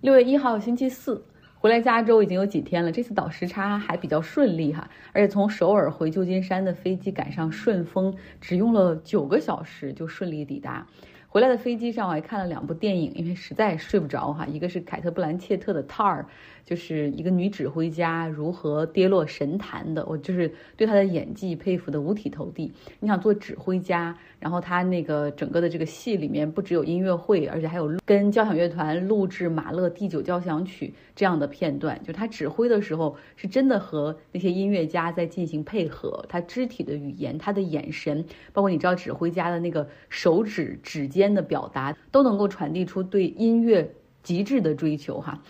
六月一号星期四回来加州已经有几天了，这次倒时差还比较顺利哈，而且从首尔回旧金山的飞机赶上顺风，只用了九个小时就顺利抵达。回来的飞机上我还看了两部电影，因为实在睡不着哈，一个是凯特·布兰切特的《Tar》。就是一个女指挥家如何跌落神坛的，我就是对她的演技佩服的五体投地。你想做指挥家，然后他那个整个的这个戏里面不只有音乐会，而且还有跟交响乐团录制马勒第九交响曲这样的片段。就他指挥的时候，是真的和那些音乐家在进行配合，他肢体的语言、他的眼神，包括你知道指挥家的那个手指指尖的表达，都能够传递出对音乐极致的追求哈。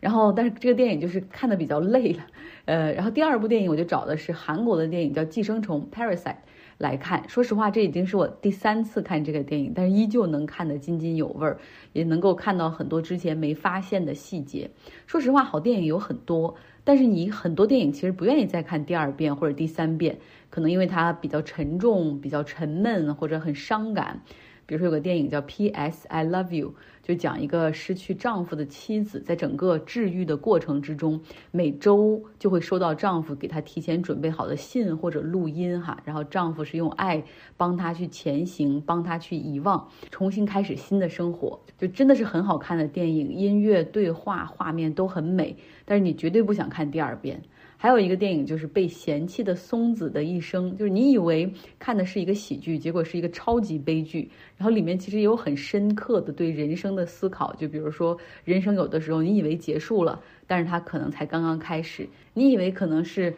然后，但是这个电影就是看的比较累了，呃，然后第二部电影我就找的是韩国的电影，叫《寄生虫》（Parasite） 来看。说实话，这已经是我第三次看这个电影，但是依旧能看得津津有味儿，也能够看到很多之前没发现的细节。说实话，好电影有很多，但是你很多电影其实不愿意再看第二遍或者第三遍，可能因为它比较沉重、比较沉闷或者很伤感。比如说有个电影叫《P.S. I Love You》，就讲一个失去丈夫的妻子，在整个治愈的过程之中，每周就会收到丈夫给她提前准备好的信或者录音哈，然后丈夫是用爱帮她去前行，帮她去遗忘，重新开始新的生活，就真的是很好看的电影，音乐、对话、画面都很美，但是你绝对不想看第二遍。还有一个电影就是被嫌弃的松子的一生，就是你以为看的是一个喜剧，结果是一个超级悲剧。然后里面其实也有很深刻的对人生的思考，就比如说人生有的时候你以为结束了，但是它可能才刚刚开始；你以为可能是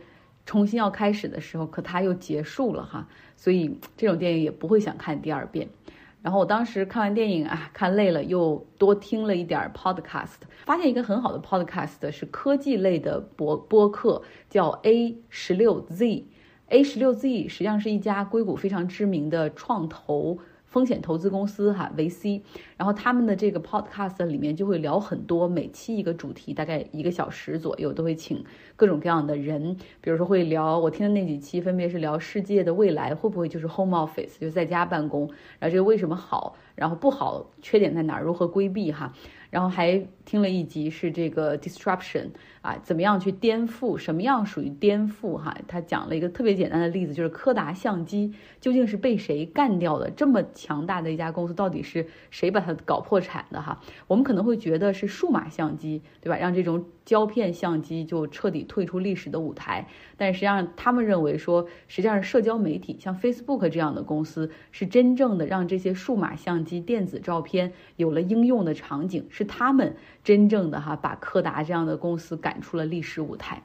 重新要开始的时候，可它又结束了哈。所以这种电影也不会想看第二遍。然后我当时看完电影啊，看累了，又多听了一点 podcast，发现一个很好的 podcast 是科技类的播播客，叫 A 十六 Z。A 十六 Z 实际上是一家硅谷非常知名的创投。风险投资公司哈维 C，然后他们的这个 podcast 里面就会聊很多，每期一个主题，大概一个小时左右，都会请各种各样的人，比如说会聊我听的那几期，分别是聊世界的未来会不会就是 home office，就在家办公，然后这个为什么好，然后不好，缺点在哪儿，如何规避哈。然后还听了一集是这个 disruption 啊，怎么样去颠覆？什么样属于颠覆？哈，他讲了一个特别简单的例子，就是柯达相机究竟是被谁干掉的？这么强大的一家公司，到底是谁把它搞破产的？哈，我们可能会觉得是数码相机，对吧？让这种胶片相机就彻底退出历史的舞台。但实际上，他们认为说，实际上社交媒体像 Facebook 这样的公司，是真正的让这些数码相及、电子照片有了应用的场景。是他们真正的哈把柯达这样的公司赶出了历史舞台，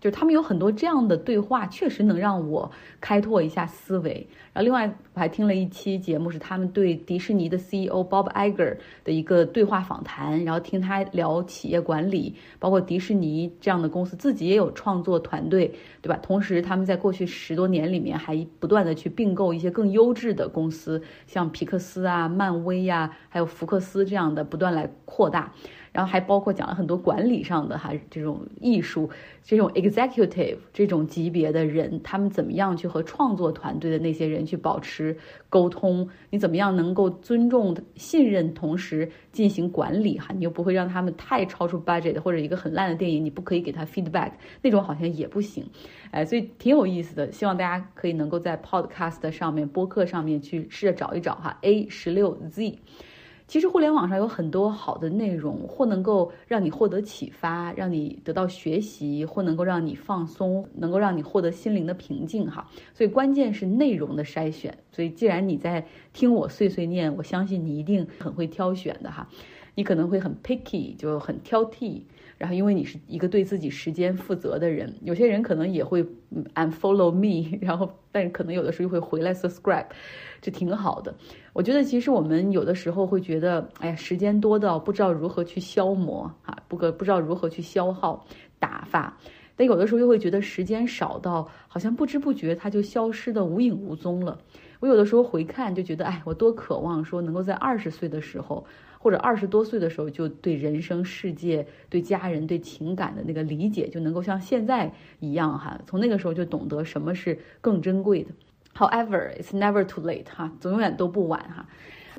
就他们有很多这样的对话，确实能让我开拓一下思维。然后另外我还听了一期节目，是他们对迪士尼的 CEO Bob Iger 的一个对话访谈，然后听他聊企业管理，包括迪士尼这样的公司自己也有创作团队，对吧？同时他们在过去十多年里面还不断的去并购一些更优质的公司，像皮克斯啊、漫威呀，还有福克斯这样的，不断来扩大。然后还包括讲了很多管理上的哈这种艺术，这种 executive 这种级别的人，他们怎么样去和创作团队的那些人去保持沟通？你怎么样能够尊重、信任，同时进行管理哈？你又不会让他们太超出 budget，或者一个很烂的电影，你不可以给他 feedback，那种好像也不行。哎，所以挺有意思的，希望大家可以能够在 podcast 上面、播客上面去试着找一找哈，A 十六 Z。其实互联网上有很多好的内容，或能够让你获得启发，让你得到学习，或能够让你放松，能够让你获得心灵的平静哈。所以关键是内容的筛选。所以既然你在听我碎碎念，我相信你一定很会挑选的哈。你可能会很 picky，就很挑剔。然后，因为你是一个对自己时间负责的人，有些人可能也会 unfollow me，然后，但可能有的时候又会回来 subscribe，这挺好的。我觉得其实我们有的时候会觉得，哎呀，时间多到不知道如何去消磨啊，不可不知道如何去消耗打发，但有的时候又会觉得时间少到好像不知不觉它就消失的无影无踪了。我有的时候回看就觉得，哎，我多渴望说能够在二十岁的时候。或者二十多岁的时候，就对人生、世界、对家人、对情感的那个理解，就能够像现在一样哈。从那个时候就懂得什么是更珍贵的。However, it's never too late 哈，总永远都不晚哈。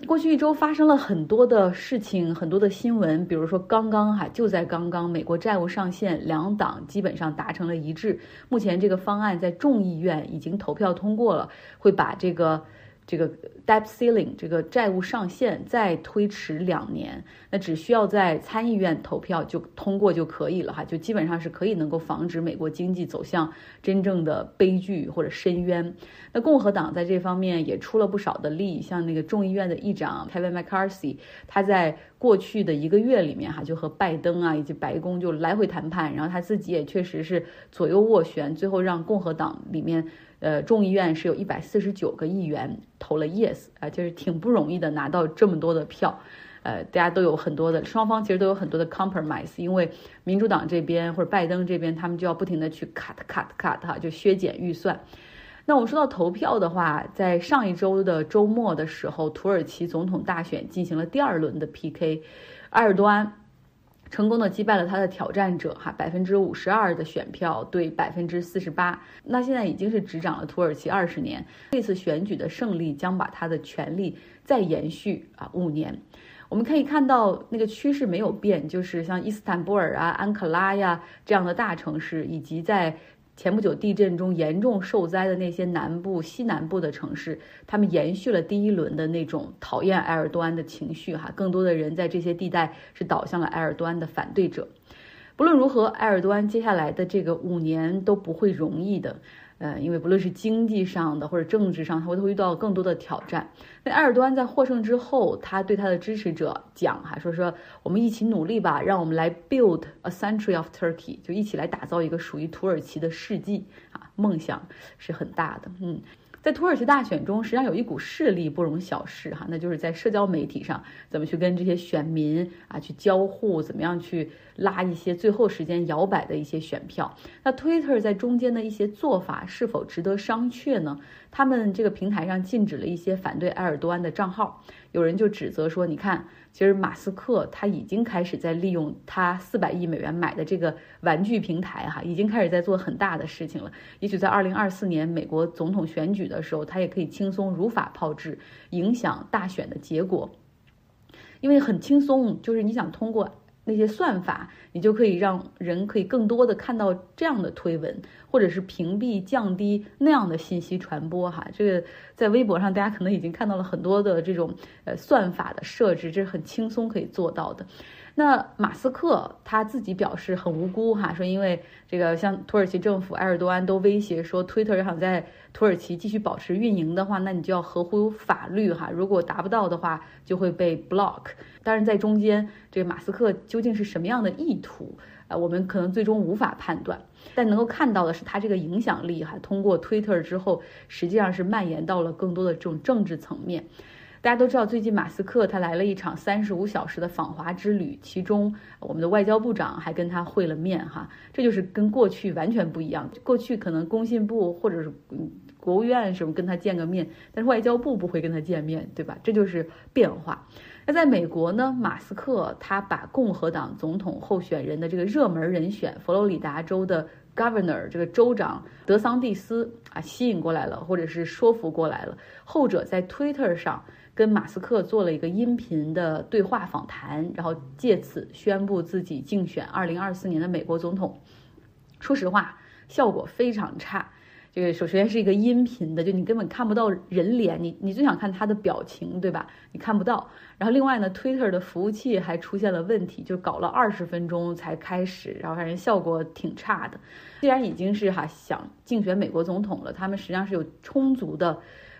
过去一周发生了很多的事情，很多的新闻，比如说刚刚哈就在刚刚，美国债务上限两党基本上达成了一致，目前这个方案在众议院已经投票通过了，会把这个。这个 debt ceiling 这个债务上限再推迟两年，那只需要在参议院投票就通过就可以了哈，就基本上是可以能够防止美国经济走向真正的悲剧或者深渊。那共和党在这方面也出了不少的力，像那个众议院的议长 Kevin McCarthy，他在过去的一个月里面哈，就和拜登啊以及白宫就来回谈判，然后他自己也确实是左右斡旋，最后让共和党里面。呃，众议院是有一百四十九个议员投了 yes 啊，就是挺不容易的，拿到这么多的票。呃，大家都有很多的，双方其实都有很多的 compromise，因为民主党这边或者拜登这边，他们就要不停的去 cut cut cut 哈，就削减预算。那我们说到投票的话，在上一周的周末的时候，土耳其总统大选进行了第二轮的 PK，埃尔多安。成功的击败了他的挑战者，哈，百分之五十二的选票对百分之四十八，那现在已经是执掌了土耳其二十年。这次选举的胜利将把他的权力再延续啊五年。我们可以看到那个趋势没有变，就是像伊斯坦布尔啊、安卡拉呀这样的大城市，以及在。前不久地震中严重受灾的那些南部、西南部的城市，他们延续了第一轮的那种讨厌埃尔多安的情绪，哈，更多的人在这些地带是倒向了埃尔多安的反对者。不论如何，埃尔多安接下来的这个五年都不会容易的。呃，因为不论是经济上的或者政治上，他会遇到更多的挑战。那埃尔多安在获胜之后，他对他的支持者讲哈，说说我们一起努力吧，让我们来 build a century of Turkey，就一起来打造一个属于土耳其的世纪啊，梦想是很大的，嗯。在土耳其大选中，实际上有一股势力不容小视哈，那就是在社交媒体上怎么去跟这些选民啊去交互，怎么样去拉一些最后时间摇摆的一些选票。那 Twitter 在中间的一些做法是否值得商榷呢？他们这个平台上禁止了一些反对埃尔多安的账号，有人就指责说，你看。其实马斯克他已经开始在利用他四百亿美元买的这个玩具平台，哈，已经开始在做很大的事情了。也许在二零二四年美国总统选举的时候，他也可以轻松如法炮制，影响大选的结果。因为很轻松，就是你想通过。那些算法，你就可以让人可以更多的看到这样的推文，或者是屏蔽、降低那样的信息传播。哈，这个在微博上，大家可能已经看到了很多的这种呃算法的设置，这是很轻松可以做到的。那马斯克他自己表示很无辜哈，说因为这个像土耳其政府、埃尔多安都威胁说，Twitter 要想在土耳其继续保持运营的话，那你就要合乎法律哈，如果达不到的话，就会被 block。但是，在中间这个马斯克究竟是什么样的意图，呃，我们可能最终无法判断，但能够看到的是他这个影响力哈，通过 Twitter 之后，实际上是蔓延到了更多的这种政治层面。大家都知道，最近马斯克他来了一场三十五小时的访华之旅，其中我们的外交部长还跟他会了面，哈，这就是跟过去完全不一样。过去可能工信部或者是国务院什么跟他见个面，但是外交部不会跟他见面，对吧？这就是变化。那在美国呢，马斯克他把共和党总统候选人的这个热门人选佛罗里达州的 Governor 这个州长德桑蒂斯啊吸引过来了，或者是说服过来了，后者在 Twitter 上。跟马斯克做了一个音频的对话访谈，然后借此宣布自己竞选二零二四年的美国总统。说实话，效果非常差。这个首先是一个音频的，就你根本看不到人脸，你你最想看他的表情，对吧？你看不到。然后另外呢，Twitter 的服务器还出现了问题，就搞了二十分钟才开始，然后反正效果挺差的。既然已经是哈想竞选美国总统了，他们实际上是有充足的。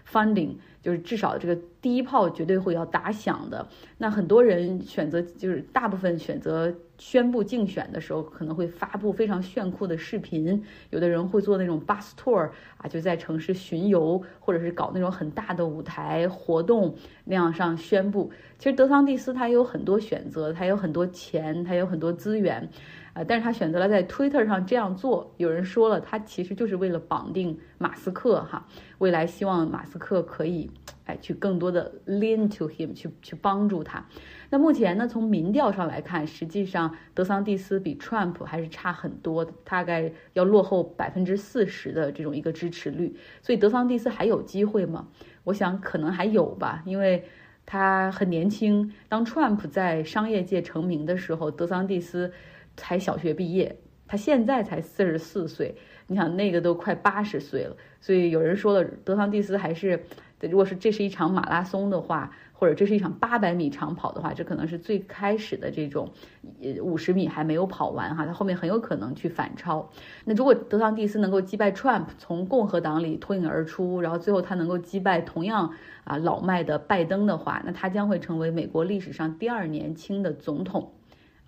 funding 就是至少这个第一炮绝对会要打响的。那很多人选择就是大部分选择宣布竞选的时候，可能会发布非常炫酷的视频。有的人会做那种 bus tour 啊，就在城市巡游，或者是搞那种很大的舞台活动那样上宣布。其实德桑蒂斯他有很多选择，他有很多钱，他有很多资源。啊！但是他选择了在 Twitter 上这样做。有人说了，他其实就是为了绑定马斯克哈，未来希望马斯克可以，哎，去更多的 lean to him，去去帮助他。那目前呢，从民调上来看，实际上德桑蒂斯比 Trump 还是差很多的，大概要落后百分之四十的这种一个支持率。所以德桑蒂斯还有机会吗？我想可能还有吧，因为。他很年轻。当 Trump 在商业界成名的时候，德桑蒂斯才小学毕业，他现在才四十四岁。你想，那个都快八十岁了。所以有人说了，德桑蒂斯还是，对如果是这是一场马拉松的话。或者这是一场八百米长跑的话，这可能是最开始的这种，呃，五十米还没有跑完哈，他后面很有可能去反超。那如果德桑蒂斯能够击败 Trump，从共和党里脱颖而出，然后最后他能够击败同样啊老迈的拜登的话，那他将会成为美国历史上第二年轻的总统。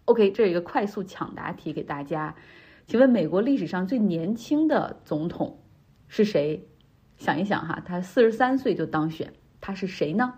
OK，这是一个快速抢答题给大家，请问美国历史上最年轻的总统是谁？想一想哈，他四十三岁就当选，他是谁呢？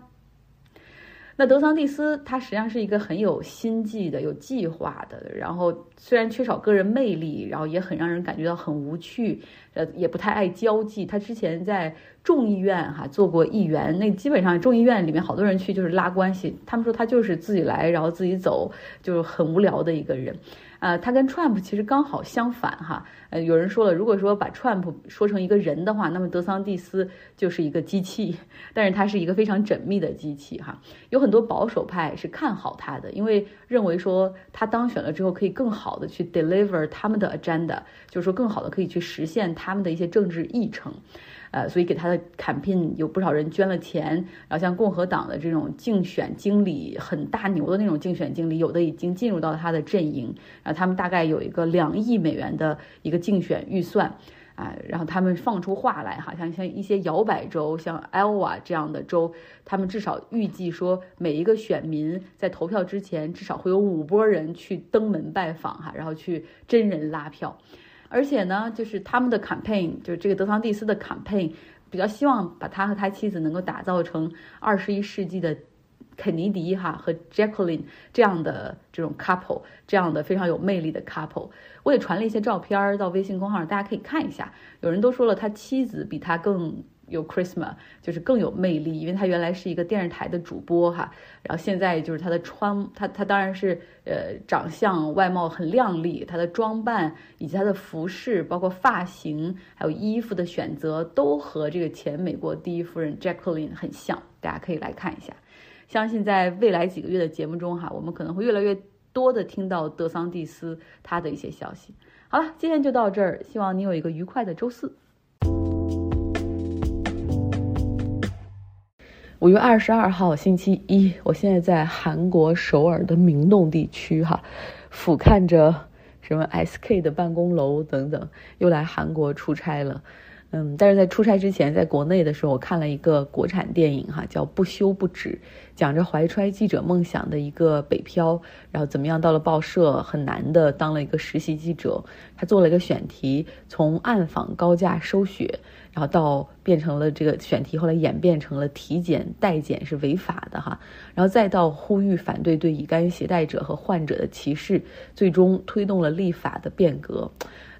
那德桑蒂斯他实际上是一个很有心计的、有计划的，然后虽然缺少个人魅力，然后也很让人感觉到很无趣，呃，也不太爱交际。他之前在众议院哈做过议员，那基本上众议院里面好多人去就是拉关系，他们说他就是自己来，然后自己走，就是很无聊的一个人。呃，他跟 Trump 其实刚好相反哈。呃，有人说了，如果说把 Trump 说成一个人的话，那么德桑蒂斯就是一个机器，但是他是一个非常缜密的机器哈。有很多保守派是看好他的，因为认为说他当选了之后可以更好的去 deliver 他们的 agenda，就是说更好的可以去实现他们的一些政治议程。呃，所以给他的 campaign 有不少人捐了钱，然后像共和党的这种竞选经理很大牛的那种竞选经理，有的已经进入到他的阵营，然后他们大概有一个两亿美元的一个竞选预算，啊，然后他们放出话来，哈，像像一些摇摆州，像 Iowa 这样的州，他们至少预计说每一个选民在投票之前至少会有五波人去登门拜访，哈，然后去真人拉票。而且呢，就是他们的 campaign，就是这个德桑蒂斯的 campaign，比较希望把他和他妻子能够打造成二十一世纪的肯尼迪哈和 Jacqueline 这样的这种 couple，这样的非常有魅力的 couple。我也传了一些照片到微信公号上，大家可以看一下。有人都说了，他妻子比他更。有 Christmas 就是更有魅力，因为他原来是一个电视台的主播哈，然后现在就是他的穿他他当然是呃长相外貌很靓丽，他的装扮以及他的服饰，包括发型还有衣服的选择，都和这个前美国第一夫人 Jacqueline 很像，大家可以来看一下。相信在未来几个月的节目中哈，我们可能会越来越多的听到德桑蒂斯他的一些消息。好了，今天就到这儿，希望你有一个愉快的周四。五月二十二号星期一，我现在在韩国首尔的明洞地区，哈，俯瞰着什么 SK 的办公楼等等，又来韩国出差了。嗯，但是在出差之前，在国内的时候，我看了一个国产电影，哈，叫《不休不止》，讲着怀揣记者梦想的一个北漂，然后怎么样到了报社，很难的当了一个实习记者。他做了一个选题，从暗访高价收血，然后到变成了这个选题，后来演变成了体检代检是违法的，哈，然后再到呼吁反对对乙肝携带者和患者的歧视，最终推动了立法的变革。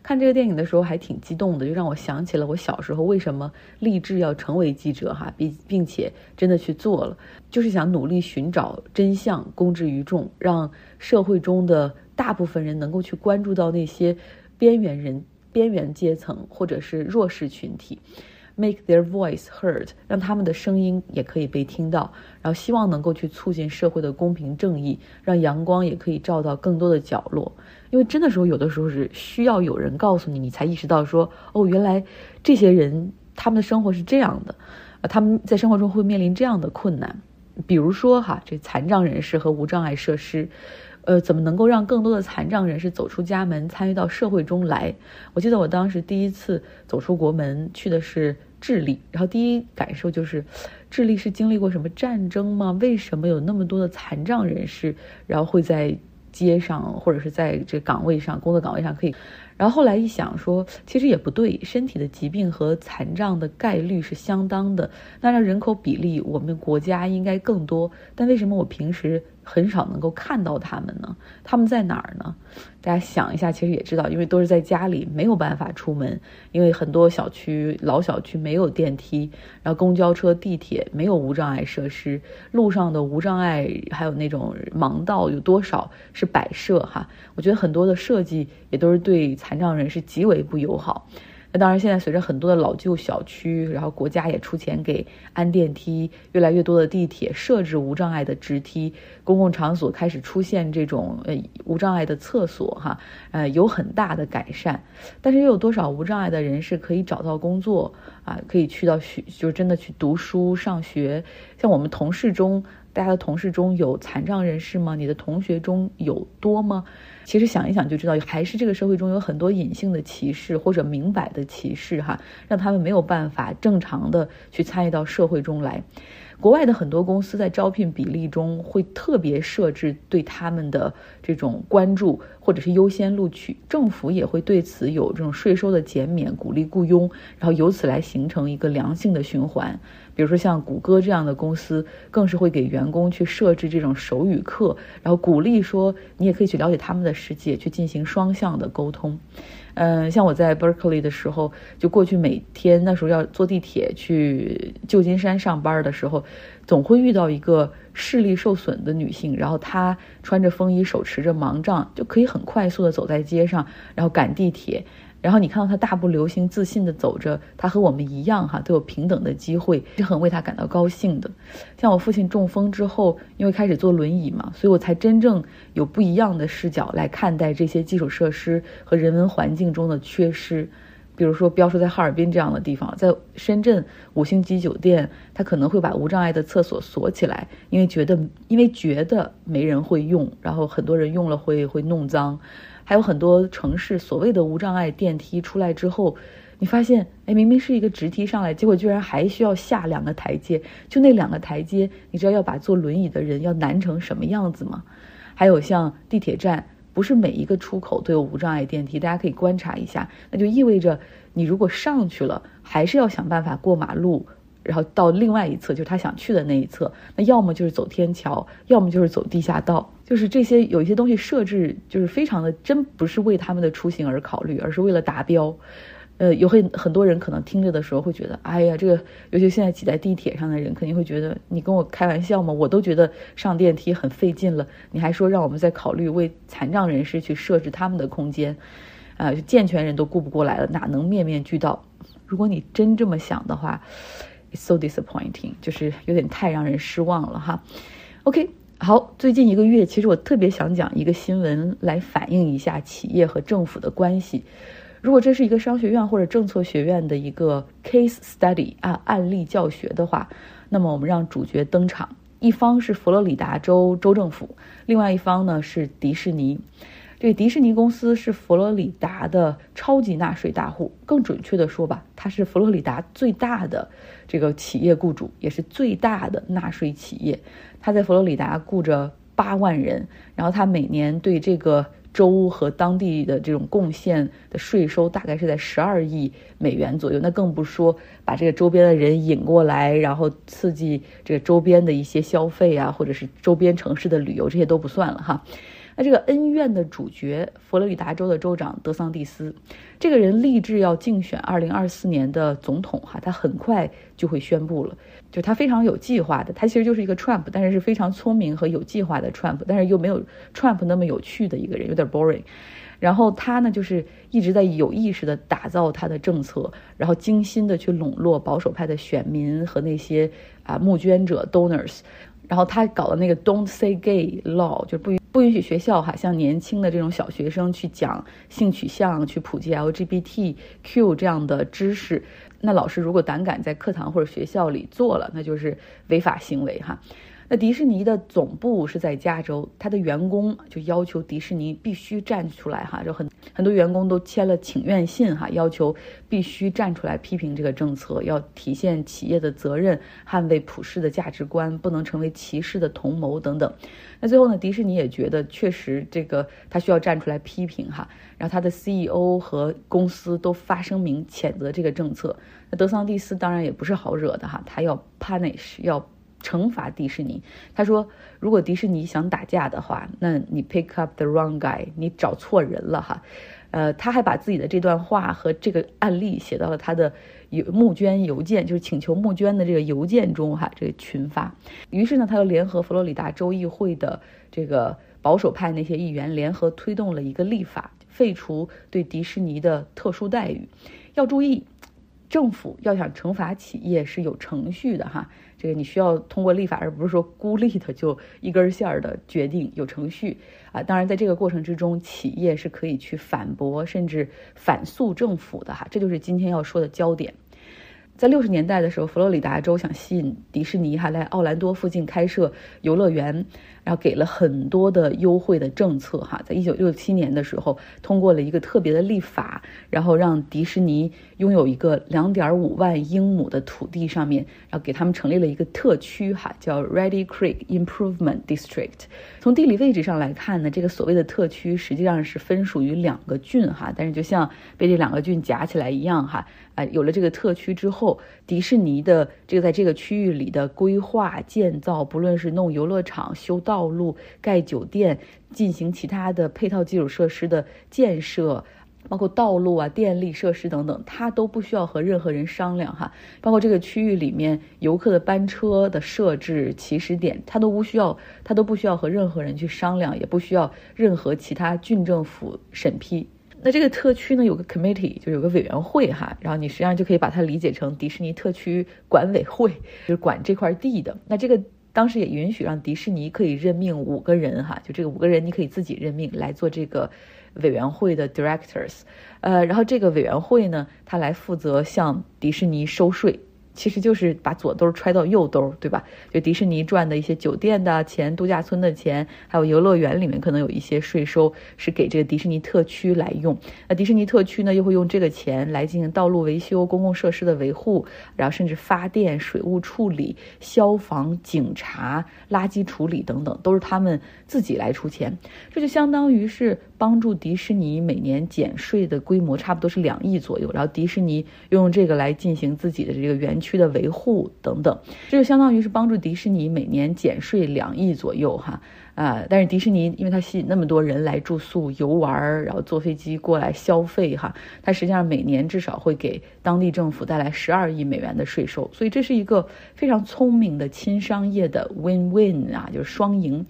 看这个电影的时候还挺激动的，就让我想起了我小时候为什么立志要成为记者哈，并并且真的去做了，就是想努力寻找真相，公之于众，让社会中的大部分人能够去关注到那些边缘人、边缘阶层或者是弱势群体。Make their voice heard，让他们的声音也可以被听到，然后希望能够去促进社会的公平正义，让阳光也可以照到更多的角落。因为真的时候，有的时候是需要有人告诉你，你才意识到说，哦，原来这些人他们的生活是这样的，啊，他们在生活中会面临这样的困难，比如说哈，这残障人士和无障碍设施。呃，怎么能够让更多的残障人士走出家门，参与到社会中来？我记得我当时第一次走出国门，去的是智利，然后第一感受就是，智利是经历过什么战争吗？为什么有那么多的残障人士，然后会在街上或者是在这岗位上、工作岗位上可以？然后后来一想说，其实也不对，身体的疾病和残障的概率是相当的，那让人口比例，我们国家应该更多，但为什么我平时？很少能够看到他们呢，他们在哪儿呢？大家想一下，其实也知道，因为都是在家里，没有办法出门。因为很多小区老小区没有电梯，然后公交车、地铁没有无障碍设施，路上的无障碍还有那种盲道有多少是摆设哈？我觉得很多的设计也都是对残障人士极为不友好。那当然，现在随着很多的老旧小区，然后国家也出钱给安电梯，越来越多的地铁设置无障碍的直梯，公共场所开始出现这种呃无障碍的厕所，哈，呃，有很大的改善。但是又有多少无障碍的人是可以找到工作啊？可以去到学，就是真的去读书上学？像我们同事中。大家的同事中有残障人士吗？你的同学中有多吗？其实想一想就知道，还是这个社会中有很多隐性的歧视或者明摆的歧视，哈，让他们没有办法正常的去参与到社会中来。国外的很多公司在招聘比例中会特别设置对他们的这种关注，或者是优先录取。政府也会对此有这种税收的减免，鼓励雇佣，然后由此来形成一个良性的循环。比如说像谷歌这样的公司，更是会给员工去设置这种手语课，然后鼓励说你也可以去了解他们的世界，去进行双向的沟通。嗯，像我在 Berkeley 的时候，就过去每天那时候要坐地铁去旧金山上班的时候，总会遇到一个视力受损的女性，然后她穿着风衣，手持着盲杖，就可以很快速的走在街上，然后赶地铁。然后你看到他大步流星、自信的走着，他和我们一样哈，都有平等的机会，是很为他感到高兴的。像我父亲中风之后，因为开始坐轮椅嘛，所以我才真正有不一样的视角来看待这些基础设施和人文环境中的缺失。比如说，标说在哈尔滨这样的地方，在深圳五星级酒店，他可能会把无障碍的厕所锁起来，因为觉得因为觉得没人会用，然后很多人用了会会弄脏。还有很多城市所谓的无障碍电梯出来之后，你发现，哎，明明是一个直梯上来，结果居然还需要下两个台阶。就那两个台阶，你知道要把坐轮椅的人要难成什么样子吗？还有像地铁站，不是每一个出口都有无障碍电梯，大家可以观察一下。那就意味着，你如果上去了，还是要想办法过马路。然后到另外一侧，就是他想去的那一侧，那要么就是走天桥，要么就是走地下道，就是这些有一些东西设置就是非常的真不是为他们的出行而考虑，而是为了达标。呃，有很很多人可能听着的时候会觉得，哎呀，这个尤其现在挤在地铁上的人肯定会觉得你跟我开玩笑吗？我都觉得上电梯很费劲了，你还说让我们再考虑为残障人士去设置他们的空间，啊，健全人都顾不过来了，哪能面面俱到？如果你真这么想的话。So disappointing，就是有点太让人失望了哈。OK，好，最近一个月，其实我特别想讲一个新闻来反映一下企业和政府的关系。如果这是一个商学院或者政策学院的一个 case study 啊案例教学的话，那么我们让主角登场，一方是佛罗里达州州政府，另外一方呢是迪士尼。这个迪士尼公司是佛罗里达的超级纳税大户，更准确的说吧，它是佛罗里达最大的这个企业雇主，也是最大的纳税企业。它在佛罗里达雇着八万人，然后它每年对这个州和当地的这种贡献的税收大概是在十二亿美元左右。那更不说把这个周边的人引过来，然后刺激这个周边的一些消费啊，或者是周边城市的旅游，这些都不算了哈。那这个恩怨的主角，佛罗里达州的州长德桑蒂斯，这个人立志要竞选二零二四年的总统哈，他很快就会宣布了，就他非常有计划的，他其实就是一个 Trump，但是是非常聪明和有计划的 Trump，但是又没有 Trump 那么有趣的一个人，有点 boring。然后他呢，就是一直在有意识的打造他的政策，然后精心的去笼络保守派的选民和那些啊募捐者 donors。然后他搞的那个 Don't Say Gay Law，就不允不允许学校哈，像年轻的这种小学生去讲性取向，去普及 LGBTQ 这样的知识。那老师如果胆敢在课堂或者学校里做了，那就是违法行为哈。那迪士尼的总部是在加州，他的员工就要求迪士尼必须站出来哈，就很很多员工都签了请愿信哈，要求必须站出来批评这个政策，要体现企业的责任，捍卫普世的价值观，不能成为歧视的同谋等等。那最后呢，迪士尼也觉得确实这个他需要站出来批评哈，然后他的 CEO 和公司都发声明谴责这个政策。那德桑蒂斯当然也不是好惹的哈，他要 punish 要。惩罚迪士尼，他说：“如果迪士尼想打架的话，那你 pick up the wrong guy，你找错人了哈。”呃，他还把自己的这段话和这个案例写到了他的邮募捐邮件，就是请求募捐的这个邮件中哈，这个群发。于是呢，他又联合佛罗里达州议会的这个保守派那些议员，联合推动了一个立法，废除对迪士尼的特殊待遇。要注意，政府要想惩罚企业是有程序的哈。这个你需要通过立法，而不是说孤立的就一根线儿的决定，有程序啊。当然，在这个过程之中，企业是可以去反驳甚至反诉政府的哈。这就是今天要说的焦点。在六十年代的时候，佛罗里达州想吸引迪士尼，哈来奥兰多附近开设游乐园。然后给了很多的优惠的政策，哈，在一九六七年的时候通过了一个特别的立法，然后让迪士尼拥有一个两点五万英亩的土地上面，然后给他们成立了一个特区，哈，叫 Ready Creek Improvement District。从地理位置上来看呢，这个所谓的特区实际上是分属于两个郡，哈，但是就像被这两个郡夹起来一样，哈，哎，有了这个特区之后，迪士尼的这个在这个区域里的规划建造，不论是弄游乐场、修道。道路盖酒店，进行其他的配套基础设施的建设，包括道路啊、电力设施等等，它都不需要和任何人商量哈。包括这个区域里面游客的班车的设置、起始点，它都不需要，它都不需要和任何人去商量，也不需要任何其他郡政府审批。那这个特区呢，有个 committee，就有个委员会哈，然后你实际上就可以把它理解成迪士尼特区管委会，就是管这块地的。那这个。当时也允许让迪士尼可以任命五个人哈，就这个五个人你可以自己任命来做这个委员会的 directors，呃，然后这个委员会呢，他来负责向迪士尼收税。其实就是把左兜揣到右兜，对吧？就迪士尼赚的一些酒店的钱、度假村的钱，还有游乐园里面可能有一些税收是给这个迪士尼特区来用。那迪士尼特区呢，又会用这个钱来进行道路维修、公共设施的维护，然后甚至发电、水务处理、消防、警察、垃圾处理等等，都是他们自己来出钱。这就相当于是帮助迪士尼每年减税的规模差不多是两亿左右，然后迪士尼用这个来进行自己的这个园。区的维护等等，这就相当于是帮助迪士尼每年减税两亿左右哈啊！但是迪士尼因为它吸引那么多人来住宿、游玩，然后坐飞机过来消费哈，它实际上每年至少会给当地政府带来十二亿美元的税收，所以这是一个非常聪明的轻商业的 win-win 啊，就是双赢。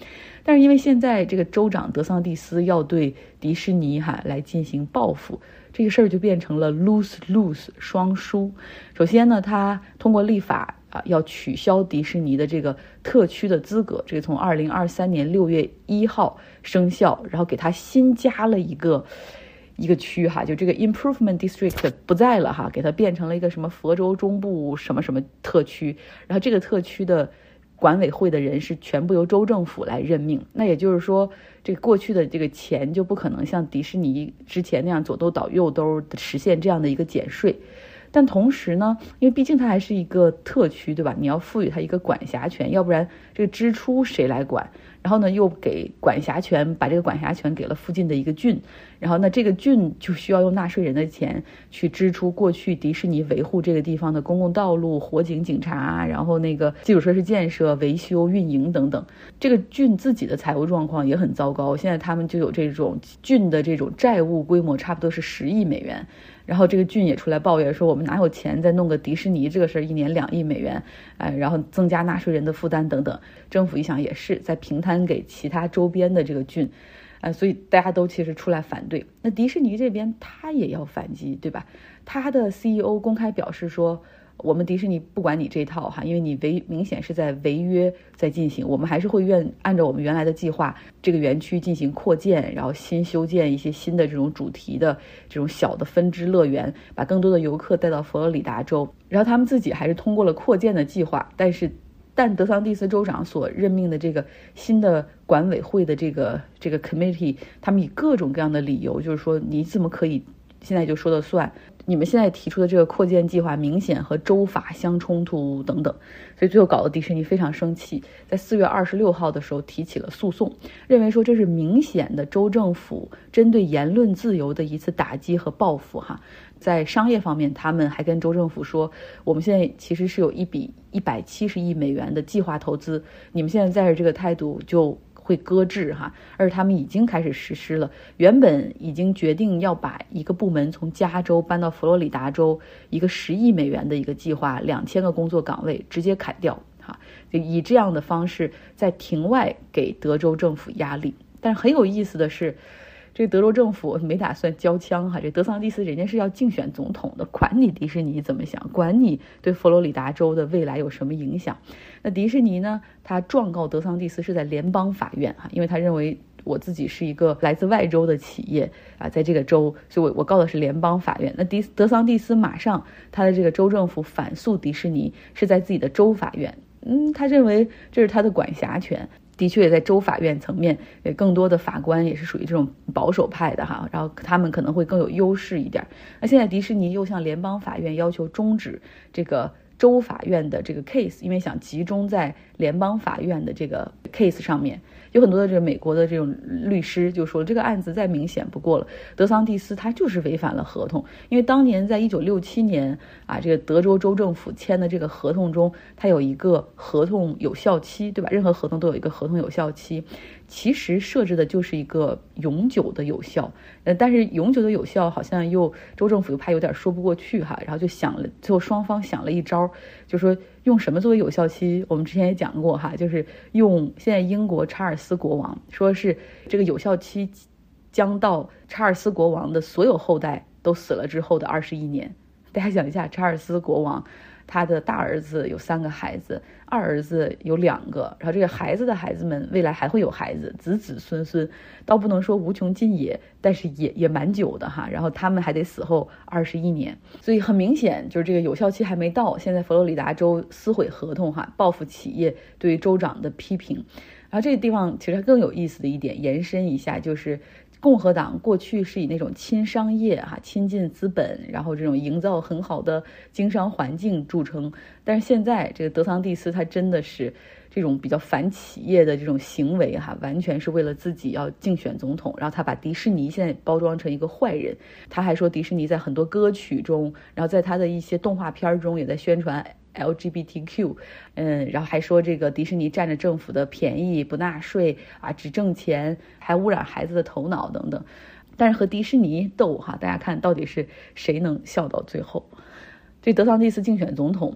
但是因为现在这个州长德桑蒂斯要对迪士尼哈来进行报复。这个事儿就变成了 lose lose 双输。首先呢，他通过立法啊，要取消迪士尼的这个特区的资格，这个从二零二三年六月一号生效，然后给他新加了一个一个区哈，就这个 improvement district 不在了哈，给它变成了一个什么佛州中部什么什么特区，然后这个特区的。管委会的人是全部由州政府来任命，那也就是说，这个过去的这个钱就不可能像迪士尼之前那样左兜倒右兜实现这样的一个减税。但同时呢，因为毕竟它还是一个特区，对吧？你要赋予它一个管辖权，要不然这个支出谁来管？然后呢，又给管辖权，把这个管辖权给了附近的一个郡，然后那这个郡就需要用纳税人的钱去支出过去迪士尼维护这个地方的公共道路、火警、警察，然后那个基础设施建设、维修、运营等等。这个郡自己的财务状况也很糟糕，现在他们就有这种郡的这种债务规模，差不多是十亿美元。然后这个郡也出来抱怨说，我们哪有钱再弄个迪士尼这个事儿，一年两亿美元，哎，然后增加纳税人的负担等等。政府一想也是在平摊给其他周边的这个郡，啊，所以大家都其实出来反对。那迪士尼这边他也要反击，对吧？他的 CEO 公开表示说。我们迪士尼不管你这套哈，因为你违明显是在违约在进行，我们还是会愿按照我们原来的计划，这个园区进行扩建，然后新修建一些新的这种主题的这种小的分支乐园，把更多的游客带到佛罗里达州。然后他们自己还是通过了扩建的计划，但是但德桑蒂斯州长所任命的这个新的管委会的这个这个 committee，他们以各种各样的理由，就是说你怎么可以现在就说了算？你们现在提出的这个扩建计划明显和州法相冲突等等，所以最后搞得迪士尼非常生气，在四月二十六号的时候提起了诉讼，认为说这是明显的州政府针对言论自由的一次打击和报复。哈，在商业方面，他们还跟州政府说，我们现在其实是有一笔一百七十亿美元的计划投资，你们现在在着这个态度就。会搁置哈，而他们已经开始实施了。原本已经决定要把一个部门从加州搬到佛罗里达州，一个十亿美元的一个计划，两千个工作岗位直接砍掉哈，就以这样的方式在庭外给德州政府压力。但是很有意思的是，这德州政府没打算交枪哈，这德桑蒂斯人家是要竞选总统的，管你迪士尼怎么想，管你对佛罗里达州的未来有什么影响。那迪士尼呢，他状告德桑蒂斯是在联邦法院哈，因为他认为我自己是一个来自外州的企业啊，在这个州，所以我我告的是联邦法院。那迪德桑蒂斯马上他的这个州政府反诉迪士尼是在自己的州法院，嗯，他认为这是他的管辖权。的确，在州法院层面，也更多的法官也是属于这种保守派的哈，然后他们可能会更有优势一点。那现在迪士尼又向联邦法院要求终止这个州法院的这个 case，因为想集中在联邦法院的这个 case 上面。有很多的这个美国的这种律师就说，这个案子再明显不过了，德桑蒂斯他就是违反了合同，因为当年在一九六七年啊，这个德州州政府签的这个合同中，它有一个合同有效期，对吧？任何合同都有一个合同有效期。其实设置的就是一个永久的有效，呃，但是永久的有效好像又州政府又怕有点说不过去哈，然后就想了，最后双方想了一招，就说用什么作为有效期？我们之前也讲过哈，就是用现在英国查尔斯国王，说是这个有效期将到查尔斯国王的所有后代都死了之后的二十一年。大家想一下，查尔斯国王。他的大儿子有三个孩子，二儿子有两个，然后这个孩子的孩子们未来还会有孩子，子子孙孙，倒不能说无穷尽也，但是也也蛮久的哈。然后他们还得死后二十一年，所以很明显就是这个有效期还没到。现在佛罗里达州撕毁合同哈，报复企业对州长的批评。然后这个地方其实更有意思的一点，延伸一下就是。共和党过去是以那种亲商业、哈亲近资本，然后这种营造很好的经商环境著称。但是现在这个德桑蒂斯他真的是这种比较反企业的这种行为，哈，完全是为了自己要竞选总统。然后他把迪士尼现在包装成一个坏人，他还说迪士尼在很多歌曲中，然后在他的一些动画片中也在宣传。LGBTQ，嗯，然后还说这个迪士尼占着政府的便宜，不纳税啊，只挣钱，还污染孩子的头脑等等。但是和迪士尼斗哈，大家看到底是谁能笑到最后？这德桑蒂斯竞选总统，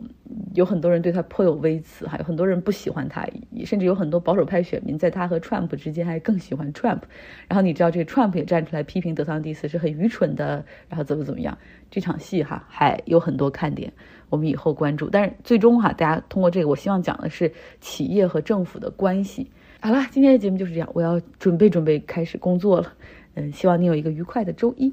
有很多人对他颇有微词，还有很多人不喜欢他，甚至有很多保守派选民在他和 Trump 之间还更喜欢 Trump。然后你知道这个 Trump 也站出来批评德桑蒂斯是很愚蠢的，然后怎么怎么样？这场戏哈还有很多看点，我们以后关注。但是最终哈，大家通过这个，我希望讲的是企业和政府的关系。好了，今天的节目就是这样，我要准备准备开始工作了。嗯，希望你有一个愉快的周一。